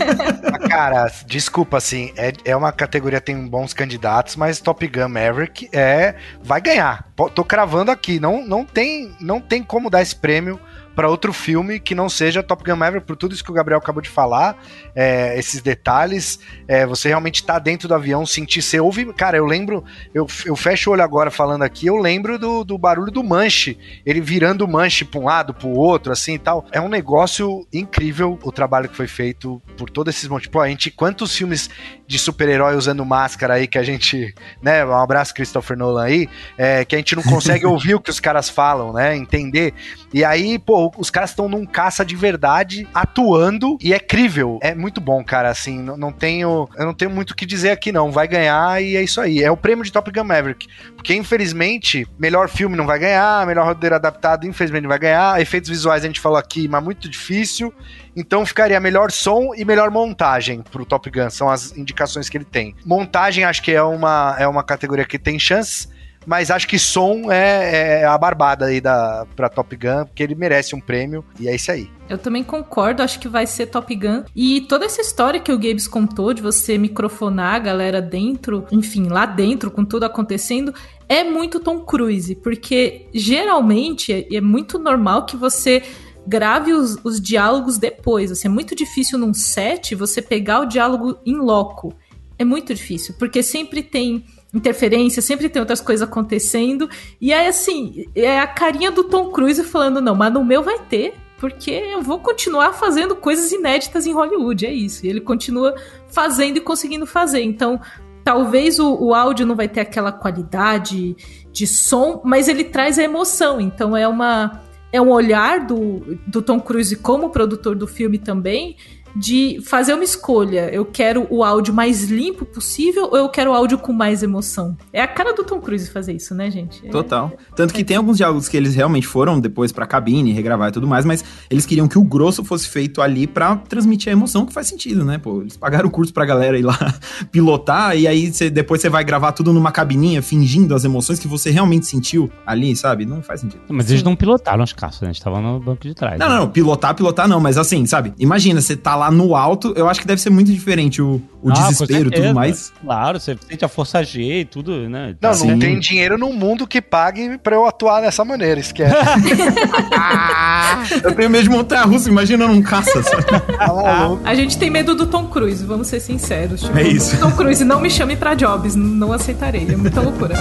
cara, desculpa, assim, é, é uma categoria, tem bons candidatos, mas Top Gun Maverick é vai ganhar. Tô cravando aqui, não, não, tem, não tem como dar esse prêmio para outro filme que não seja Top Gun Maverick, por tudo isso que o Gabriel acabou de falar, é, esses detalhes, é, você realmente tá dentro do avião, sentir, você ouve, cara, eu lembro, eu, eu fecho o olho agora falando aqui, eu lembro do, do barulho do manche, ele virando o manche pra um lado, pro outro, assim e tal, é um negócio incrível o trabalho que foi feito por todos esses montes, pô, a gente, quantos filmes de super-herói usando máscara aí que a gente, né, um abraço Christopher Nolan aí, é, que a gente não consegue ouvir o que os caras falam, né, entender, e aí, pô, os caras estão num caça de verdade, atuando, e é crível. É muito bom, cara, assim, não, não tenho, eu não tenho muito o que dizer aqui não, vai ganhar e é isso aí. É o prêmio de Top Gun Maverick, porque infelizmente, melhor filme não vai ganhar, melhor roteiro adaptado infelizmente não vai ganhar, efeitos visuais a gente falou aqui, mas muito difícil, então ficaria melhor som e melhor montagem pro Top Gun, são as indicações que ele tem. Montagem acho que é uma, é uma categoria que tem chances, mas acho que som é, é, a barbada aí da, pra Top Gun, porque ele merece um prêmio, e é isso aí. Eu também concordo, acho que vai ser Top Gun. E toda essa história que o Gabes contou de você microfonar a galera dentro, enfim, lá dentro, com tudo acontecendo, é muito Tom Cruise, porque geralmente é, é muito normal que você grave os, os diálogos depois. Assim, é muito difícil num set você pegar o diálogo em loco. É muito difícil, porque sempre tem interferência, sempre tem outras coisas acontecendo. E aí, assim, é a carinha do Tom Cruise falando: não, mas no meu vai ter, porque eu vou continuar fazendo coisas inéditas em Hollywood, é isso. E ele continua fazendo e conseguindo fazer. Então, talvez o, o áudio não vai ter aquela qualidade de som, mas ele traz a emoção. Então, é uma. É um olhar do, do Tom Cruise como produtor do filme também, de fazer uma escolha. Eu quero o áudio mais limpo possível ou eu quero o áudio com mais emoção? É a cara do Tom Cruise fazer isso, né, gente? É... Total. Tanto que é. tem alguns diálogos que eles realmente foram depois pra cabine, regravar e tudo mais, mas eles queriam que o grosso fosse feito ali para transmitir a emoção, que faz sentido, né? Pô, eles pagaram o curso pra galera ir lá pilotar e aí cê, depois você vai gravar tudo numa cabininha, fingindo as emoções que você realmente sentiu ali, sabe? Não faz sentido. Mas eles não pilotaram as caças, né? Eles estavam no banco de trás. Não, né? não, pilotar, pilotar não, mas assim, sabe? Imagina, você tá lá no alto, eu acho que deve ser muito diferente o, o ah, desespero e tudo mais. Claro, você sente a força G e tudo, né? Não, Sim. não tem dinheiro no mundo que pague pra eu atuar dessa maneira, esquece. eu tenho medo de montar a russa, imagina num caça. Tá a gente tem medo do Tom Cruise, vamos ser sinceros. Tipo, é isso. Tom Cruise, não me chame pra jobs, não aceitarei, é muita loucura.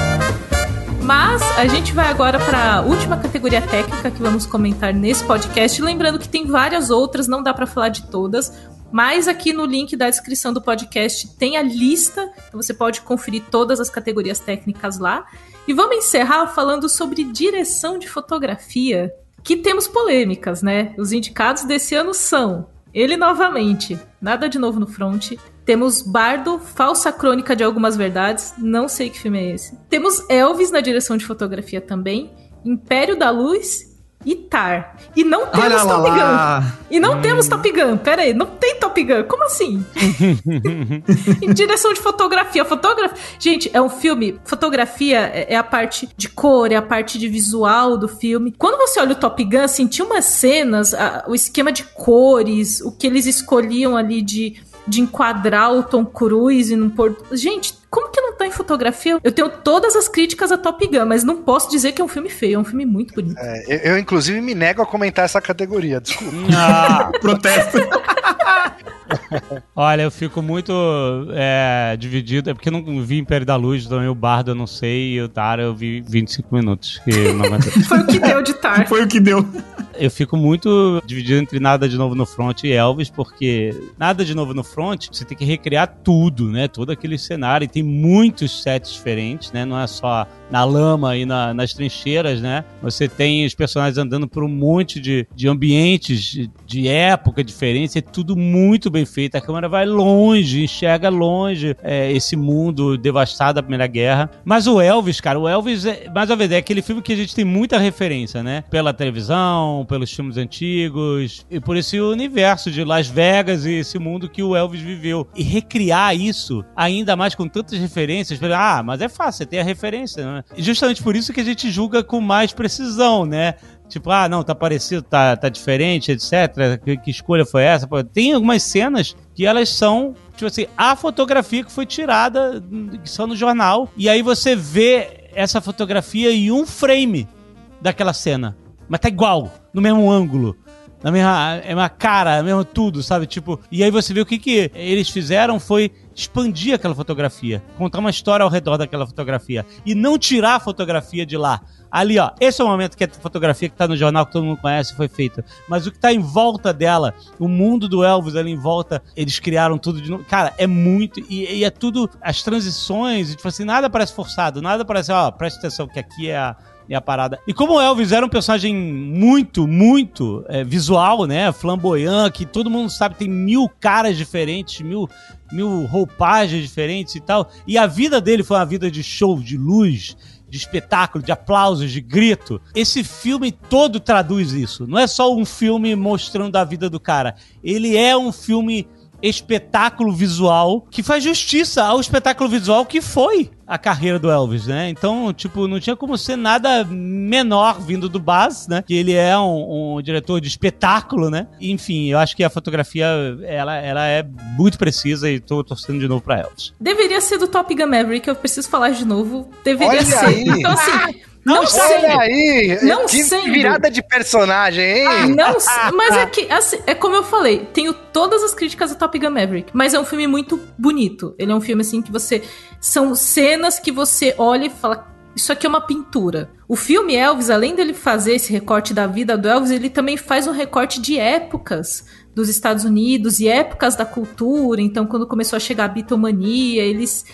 Mas a gente vai agora para a última categoria técnica que vamos comentar nesse podcast. Lembrando que tem várias outras, não dá para falar de todas. Mas aqui no link da descrição do podcast tem a lista, então você pode conferir todas as categorias técnicas lá. E vamos encerrar falando sobre direção de fotografia, que temos polêmicas, né? Os indicados desse ano são ele novamente, nada de novo no front, temos Bardo, falsa crônica de algumas verdades, não sei que filme é esse. Temos Elvis na direção de fotografia também, Império da Luz e Tar. E não temos Olha Top lá. Gun. E não hum. temos Top Gun. Pera aí, não tem Top Gun. Como assim? em direção de fotografia. Fotografia. Gente, é um filme. Fotografia é, é a parte de cor, é a parte de visual do filme. Quando você olha o Top Gun, assim, tinha umas cenas, a, o esquema de cores, o que eles escolhiam ali de de enquadrar o Tom Cruise num porto. Gente, como que não tá em fotografia? Eu tenho todas as críticas a Top Gun, mas não posso dizer que é um filme feio, é um filme muito bonito. É, eu, eu, inclusive, me nego a comentar essa categoria, desculpa. Ah, protesto. Olha, eu fico muito é, dividido. É porque eu não vi Império da Luz, também o Bardo eu não sei, e o Tara eu vi 25 minutos. Que Foi o que deu de Tar. Foi o que deu. Eu fico muito dividido entre Nada de Novo no Front e Elvis, porque Nada de Novo no Front, você tem que recriar tudo, né? Todo aquele cenário. E tem muitos sets diferentes, né? Não é só na lama e na, nas trincheiras, né? Você tem os personagens andando por um monte de, de ambientes de, época diferentes. É tudo muito bem feito. A câmera vai longe, enxerga longe é, esse mundo devastado da Primeira Guerra. Mas o Elvis, cara, o Elvis, é, mais uma vez, é aquele filme que a gente tem muita referência, né? Pela televisão, pelos filmes antigos, e por esse universo de Las Vegas e esse mundo que o Elvis viveu. E recriar isso, ainda mais com tantas referências, ah, mas é fácil, você tem a referência, né? E justamente por isso que a gente julga com mais precisão, né? Tipo, ah, não, tá parecido, tá, tá diferente, etc. Que, que escolha foi essa? Tem algumas cenas que elas são, tipo assim, a fotografia que foi tirada, que são no jornal, e aí você vê essa fotografia em um frame daquela cena. Mas tá igual, no mesmo ângulo na mesma, é uma cara, mesmo tudo, sabe? Tipo, e aí você vê o que que eles fizeram foi expandir aquela fotografia, contar uma história ao redor daquela fotografia e não tirar a fotografia de lá. Ali, ó, esse é o momento que a fotografia que tá no jornal que todo mundo conhece foi feita. Mas o que tá em volta dela, o mundo do Elvis ali em volta, eles criaram tudo de novo. Cara, é muito. E, e é tudo. As transições, tipo assim, nada parece forçado, nada parece, ó, presta atenção que aqui é a e a parada. E como o Elvis era um personagem muito, muito é, visual, né? Flamboyant, que todo mundo sabe tem mil caras diferentes, mil, mil roupagens diferentes e tal. E a vida dele foi uma vida de show, de luz, de espetáculo, de aplausos, de grito. Esse filme todo traduz isso. Não é só um filme mostrando a vida do cara. Ele é um filme espetáculo visual que faz justiça ao espetáculo visual que foi a carreira do Elvis, né? Então, tipo, não tinha como ser nada menor vindo do Baz, né? Que ele é um, um, diretor de espetáculo, né? Enfim, eu acho que a fotografia, ela, ela é muito precisa e tô torcendo de novo pra Elvis. Deveria ser do Top Gun Maverick, eu preciso falar de novo. Deveria Olha ser. Aí. Então, assim, não, não sei. Olha aí! Não que sendo. virada de personagem, hein? Ah, não Mas é que, assim, é como eu falei, tenho todas as críticas a Top Gun Maverick, mas é um filme muito bonito. Ele é um filme, assim, que você... São cenas que você olha e fala, isso aqui é uma pintura. O filme Elvis, além dele fazer esse recorte da vida do Elvis, ele também faz um recorte de épocas dos Estados Unidos e épocas da cultura. Então, quando começou a chegar a bitomania, eles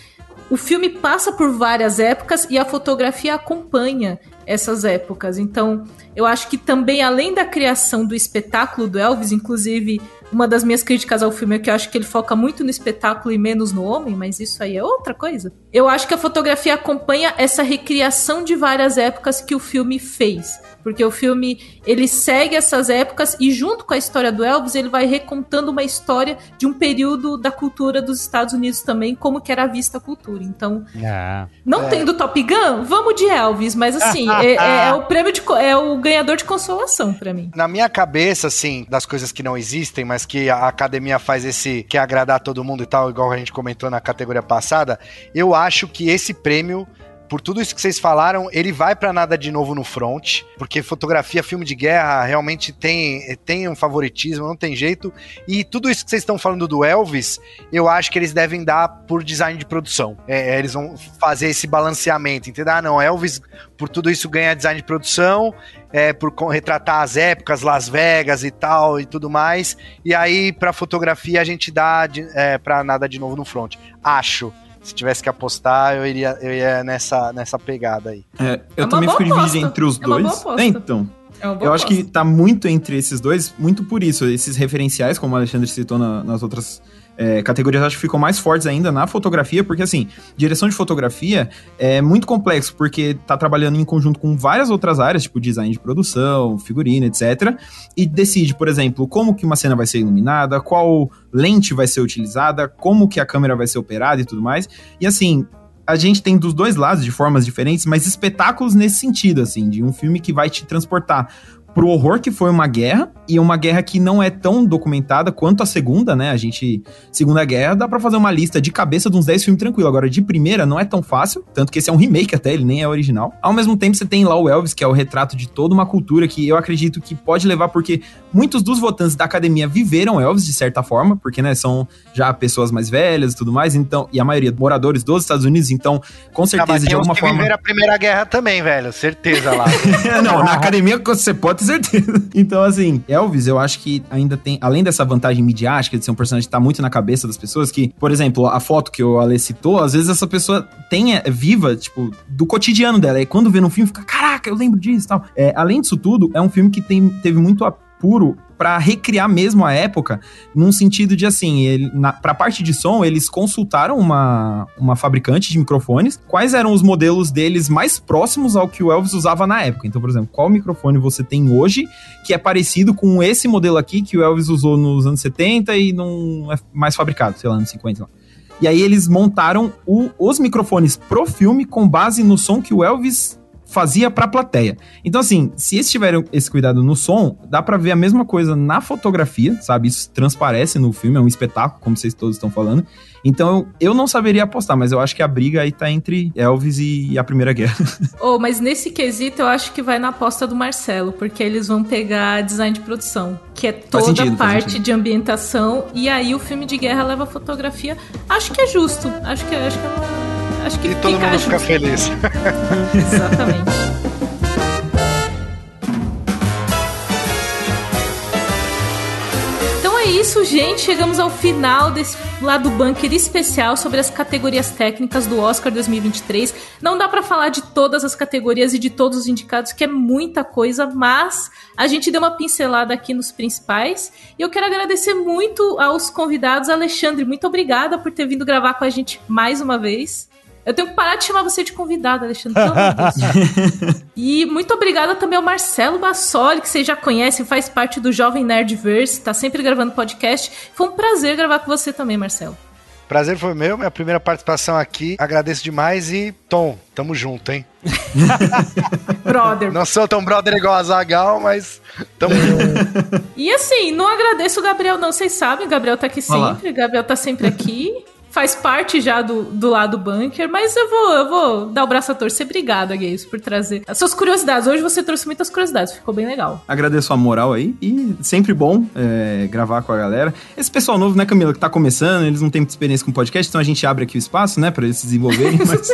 o filme passa por várias épocas e a fotografia acompanha essas épocas. Então, eu acho que também, além da criação do espetáculo do Elvis, inclusive, uma das minhas críticas ao filme é que eu acho que ele foca muito no espetáculo e menos no homem, mas isso aí é outra coisa. Eu acho que a fotografia acompanha essa recriação de várias épocas que o filme fez. Porque o filme, ele segue essas épocas e junto com a história do Elvis, ele vai recontando uma história de um período da cultura dos Estados Unidos também, como que era vista a cultura. Então, é. não é. tendo Top Gun, vamos de Elvis, mas assim, é, é, é, o prêmio de é o ganhador de consolação para mim. Na minha cabeça, assim, das coisas que não existem, mas que a academia faz esse quer agradar todo mundo e tal, igual a gente comentou na categoria passada, eu acho que esse prêmio por tudo isso que vocês falaram, ele vai para nada de novo no front, porque fotografia, filme de guerra, realmente tem, tem um favoritismo, não tem jeito. E tudo isso que vocês estão falando do Elvis, eu acho que eles devem dar por design de produção. É, é eles vão fazer esse balanceamento, entendeu? Ah, não, Elvis, por tudo isso, ganha design de produção, é, por retratar as épocas, Las Vegas e tal e tudo mais. E aí, pra fotografia, a gente dá é, pra nada de novo no front. Acho se tivesse que apostar, eu iria, eu ia nessa, nessa pegada aí. É, eu é também fico dividido entre os é dois. É, então. É eu aposta. acho que tá muito entre esses dois, muito por isso. Esses referenciais, como o Alexandre citou na, nas outras é, categorias acho que ficam mais fortes ainda na fotografia, porque assim, direção de fotografia é muito complexo, porque tá trabalhando em conjunto com várias outras áreas, tipo design de produção, figurino, etc. E decide, por exemplo, como que uma cena vai ser iluminada, qual lente vai ser utilizada, como que a câmera vai ser operada e tudo mais. E assim, a gente tem dos dois lados, de formas diferentes, mas espetáculos nesse sentido, assim, de um filme que vai te transportar pro horror que foi uma guerra, e uma guerra que não é tão documentada quanto a segunda, né? A gente. Segunda Guerra, dá pra fazer uma lista de cabeça de uns 10 filmes tranquilo. Agora, de primeira, não é tão fácil, tanto que esse é um remake até, ele nem é original. Ao mesmo tempo, você tem lá o Elvis, que é o retrato de toda uma cultura que eu acredito que pode levar, porque muitos dos votantes da academia viveram Elvis de certa forma, porque, né, são já pessoas mais velhas e tudo mais, então, e a maioria moradores dos Estados Unidos, então, com certeza, ah, de alguma forma. viveram a Primeira Guerra também, velho, certeza lá. não, na academia você pode ter certeza. Então, assim, Elvis, eu acho que ainda tem, além dessa vantagem midiática de ser um personagem que tá muito na cabeça das pessoas, que, por exemplo, a foto que o Ale citou, às vezes essa pessoa tem, é, viva, tipo, do cotidiano dela. E quando vê no filme, fica, caraca, eu lembro disso e tal. É, além disso tudo, é um filme que tem, teve muito apuro para recriar mesmo a época, num sentido de assim, ele, pra parte de som, eles consultaram uma, uma fabricante de microfones, quais eram os modelos deles mais próximos ao que o Elvis usava na época. Então, por exemplo, qual microfone você tem hoje que é parecido com esse modelo aqui que o Elvis usou nos anos 70 e não é mais fabricado, sei lá, anos 50 lá. E aí eles montaram o, os microfones pro filme com base no som que o Elvis fazia pra plateia. Então, assim, se eles tiverem esse cuidado no som, dá para ver a mesma coisa na fotografia, sabe? Isso transparece no filme, é um espetáculo, como vocês todos estão falando. Então, eu não saberia apostar, mas eu acho que a briga aí tá entre Elvis e a Primeira Guerra. Oh, mas nesse quesito eu acho que vai na aposta do Marcelo, porque eles vão pegar design de produção, que é toda sentido, parte de ambientação, e aí o filme de guerra leva fotografia. Acho que é justo. Acho que, acho que, é acho que e todo mundo justo. fica feliz. Exatamente. é isso, gente. Chegamos ao final desse lado bunker especial sobre as categorias técnicas do Oscar 2023. Não dá para falar de todas as categorias e de todos os indicados, que é muita coisa, mas a gente deu uma pincelada aqui nos principais. E eu quero agradecer muito aos convidados. Alexandre, muito obrigada por ter vindo gravar com a gente mais uma vez. Eu tenho que parar de chamar você de convidado, Alexandre. e muito obrigada também ao Marcelo Bassoli, que vocês já conhecem, faz parte do Jovem Nerdverse, tá sempre gravando podcast. Foi um prazer gravar com você também, Marcelo. Prazer foi meu, minha primeira participação aqui. Agradeço demais e, Tom, tamo junto, hein? brother. Não sou tão brother igual a Zagal, mas tamo junto. E assim, não agradeço o Gabriel, não. Vocês sabem, o Gabriel tá aqui sempre, o Gabriel tá sempre aqui faz parte já do, do lado bunker, mas eu vou, eu vou dar o braço a torcer. Obrigada, Gays, por trazer as suas curiosidades. Hoje você trouxe muitas curiosidades, ficou bem legal. Agradeço a moral aí e sempre bom é, gravar com a galera. Esse pessoal novo, né, Camila, que tá começando, eles não têm muita experiência com podcast, então a gente abre aqui o espaço, né, pra eles se desenvolverem. Mas...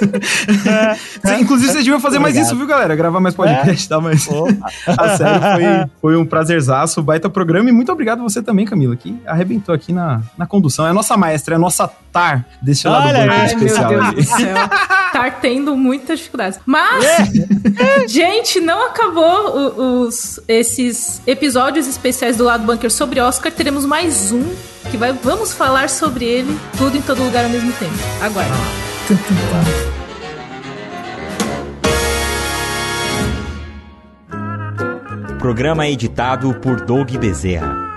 é, Inclusive, vocês deviam fazer mais isso, viu, galera? Gravar mais podcast, é? tá? Mas a sério, foi, foi um prazerzaço, baita programa e muito obrigado você também, Camila, que arrebentou aqui na, na condução. É a nossa maestra, é a nossa Tar desse lado Olha, do ai, especial. Meu Deus do céu. Tar tendo muitas dificuldades. Mas, é. gente, não acabou os, esses episódios especiais do lado bunker sobre Oscar. Teremos mais um que vai, vamos falar sobre ele, tudo em todo lugar ao mesmo tempo. Aguarde. Programa editado por Doug Bezerra.